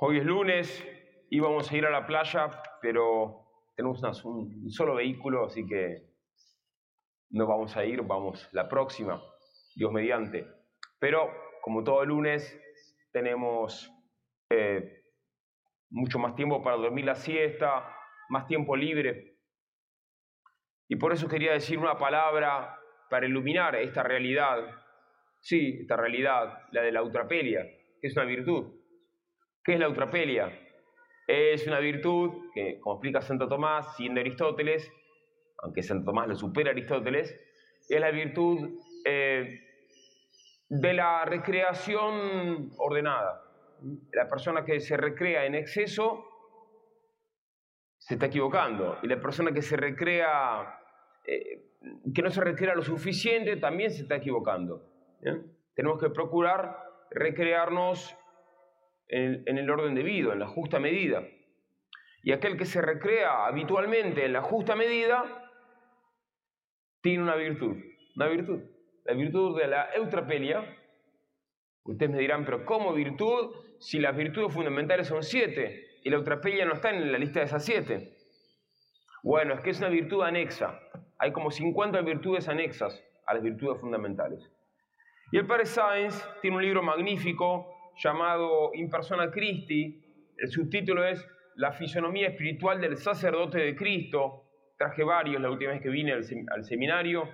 Hoy es lunes, íbamos a ir a la playa, pero tenemos un solo vehículo, así que no vamos a ir, vamos la próxima, Dios mediante. Pero como todo lunes, tenemos eh, mucho más tiempo para dormir la siesta, más tiempo libre. Y por eso quería decir una palabra para iluminar esta realidad, sí, esta realidad, la de la eutrapelia, que es una virtud. ¿Qué es la eutrapelia? Es una virtud que, como explica Santo Tomás, siendo Aristóteles, aunque Santo Tomás lo supera a Aristóteles, es la virtud eh, de la recreación ordenada. La persona que se recrea en exceso se está equivocando. Y la persona que se recrea, eh, que no se recrea lo suficiente, también se está equivocando. Tenemos que procurar recrearnos en, el orden debido, en la justa medida. Y aquel que se recrea habitualmente en la justa medida, tiene una virtud, una virtud, la virtud de la eutrapelia. Ustedes me dirán, pero ¿cómo virtud si las virtudes fundamentales son siete y la eutrapelia no está en la lista de esas siete? Bueno, es que es una virtud anexa. Hay como 50 virtudes anexas a las virtudes fundamentales. Y el padre Sáenz tiene un libro magnífico llamado In persona Christi. El subtítulo es La fisonomía espiritual del sacerdote de Cristo, traje varios la última vez que vine al, seminario.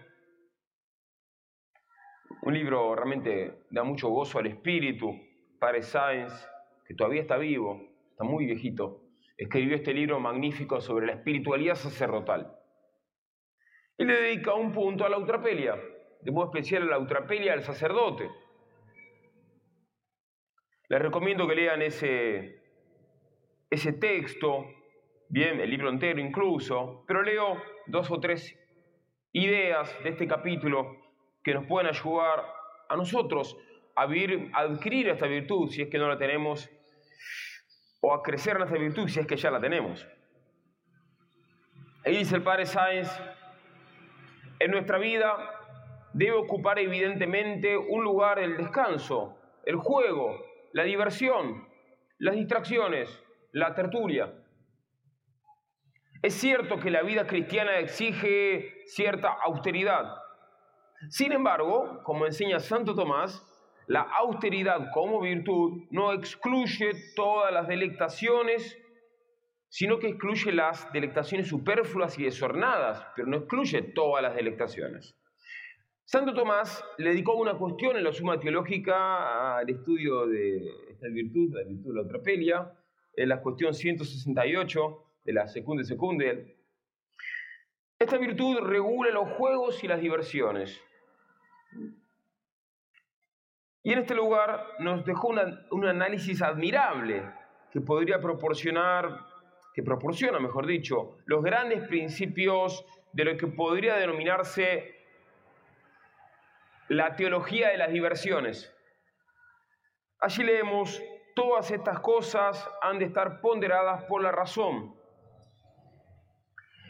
Un libro realmente da mucho gozo al espíritu. Padre Sáenz, que todavía está vivo, está muy viejito, escribió este libro magnífico sobre la espiritualidad sacerdotal. Y le dedica un punto a la eutrapelia, de modo especial a la eutrapelia del sacerdote. Les recomiendo que lean ese, ese texto bien, el libro entero incluso, pero leo dos o tres ideas de este capítulo que nos pueden ayudar a nosotros a, vivir, a adquirir esta virtud si es que no la tenemos, o a crecer en esta virtud si es que ya la tenemos. Ahí dice el padre Sáenz, en nuestra vida debe ocupar evidentemente un lugar el descanso, el juego, la diversión, las distracciones, la tertulia. Es cierto que la vida cristiana exige cierta austeridad. Sin embargo, como enseña Santo Tomás, la austeridad como virtud no excluye todas las delectaciones, sino que excluye las delectaciones superfluas y desornadas, pero no excluye todas las delectaciones. Santo Tomás le dedicó una cuestión en la Suma Teológica al estudio de esta virtud, la virtud de la otrapelia, en la cuestión 168, de la secunde secunde. Esta virtud regula los juegos y las diversiones. Y en este lugar nos dejó un análisis admirable que podría proporcionar, que proporciona, mejor dicho, los grandes principios de lo que podría denominarse la teología de las diversiones. Allí leemos, todas estas cosas han de estar ponderadas por la razón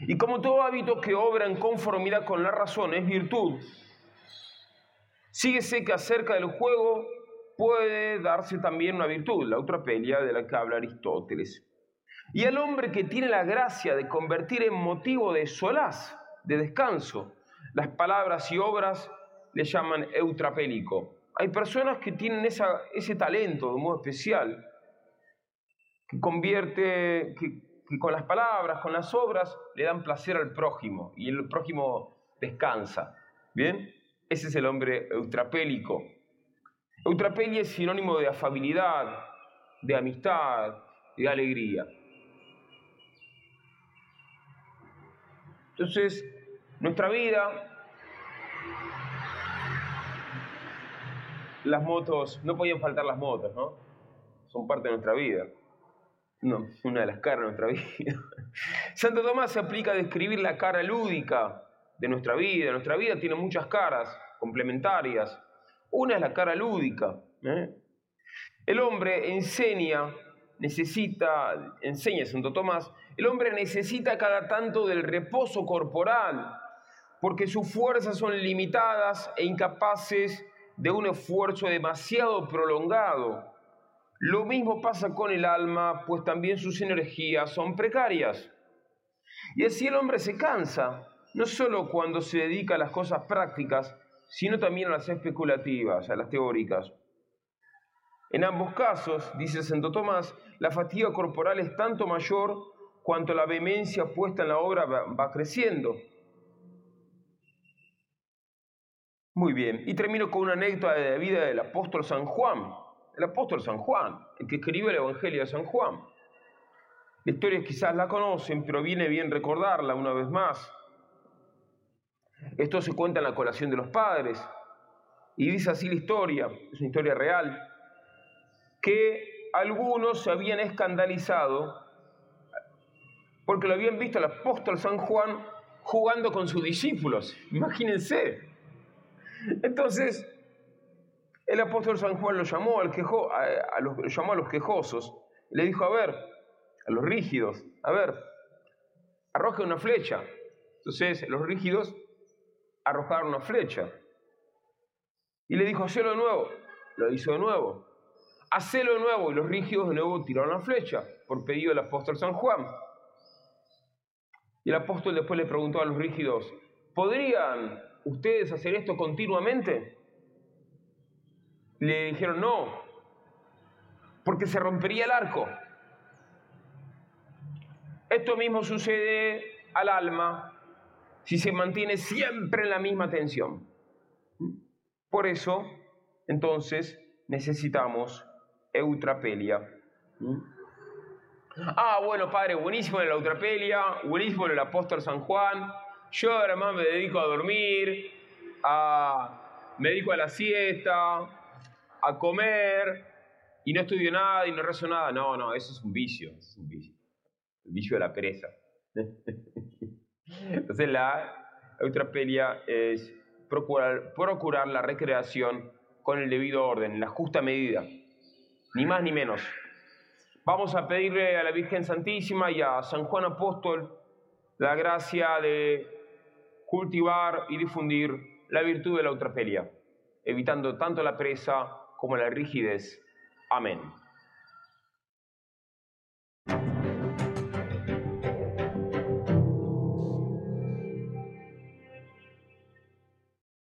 y como todo hábito que obra en conformidad con la razón es virtud, síguese que acerca del juego puede darse también una virtud, la eutrapelia de la que habla Aristóteles. Y el hombre que tiene la gracia de convertir en motivo de solaz, de descanso, las palabras y obras le llaman eutrapélico. Hay personas que tienen ese talento de modo especial, que convierte, que, que con las palabras, con las obras, le dan placer al prójimo y el prójimo descansa. ¿Bien? Ese es el hombre eutrapélico. Eutrapelia es sinónimo de afabilidad, de amistad, de alegría. Entonces, nuestra vida, las motos, no podían faltar las motos, ¿no? Son parte de nuestra vida no, una de las caras de nuestra vida. Santo Tomás se aplica a describir la cara lúdica de nuestra vida. Nuestra vida tiene muchas caras complementarias. Una es la cara lúdica. ¿eh? El hombre enseña, necesita, enseña Santo Tomás, el hombre necesita cada tanto del reposo corporal, porque sus fuerzas son limitadas e incapaces de un esfuerzo demasiado prolongado. Lo mismo pasa con el alma, pues también sus energías son precarias. Y así el hombre se cansa, no solo cuando se dedica a las cosas prácticas, sino también a las especulativas, a las teóricas. En ambos casos, dice Santo Tomás, la fatiga corporal es tanto mayor cuanto la vehemencia puesta en la obra va creciendo. Muy bien, y termino con una anécdota de la vida del apóstol San Juan, el apóstol San Juan, el que escribió el Evangelio de San Juan. La historia quizás la conocen, pero viene bien recordarla una vez más. Esto se cuenta en la colación de los padres, y dice así la historia, es una historia real, que algunos se habían escandalizado porque lo habían visto al apóstol San Juan jugando con sus discípulos. Imagínense. Entonces, el apóstol San Juan lo llamó, al quejo, a, los, llamó a los quejosos, le dijo, a ver, a los rígidos, a ver, arroje una flecha. Entonces los rígidos arrojaron una flecha. Y le dijo, hacelo de nuevo. Lo hizo de nuevo. Hacelo de nuevo. Y los rígidos de nuevo tiraron la flecha, por pedido del apóstol San Juan. Y el apóstol después le preguntó a los rígidos, ¿podrían ustedes hacer esto continuamente? Le dijeron, no, porque se rompería el arco. Esto mismo sucede al alma si se mantiene siempre en la misma tensión. Por eso, entonces, necesitamos eutrapelia. Ah, bueno, padre, buenísimo la eutrapelia, buenísimo el apóstol San Juan. Yo además me dedico a dormir, a, me dedico a la siesta, a comer y no estudio nada y no rezo nada. No, no, eso es un vicio, es un vicio. El vicio de la pereza. Entonces la eutrapelia es procurar, procurar la recreación con el debido orden, la justa medida, ni más ni menos. Vamos a pedirle a la Virgen Santísima y a San Juan Apóstol la gracia de cultivar y difundir la virtud de la eutrapelia, evitando tanto la presa como la rigidez. Amén.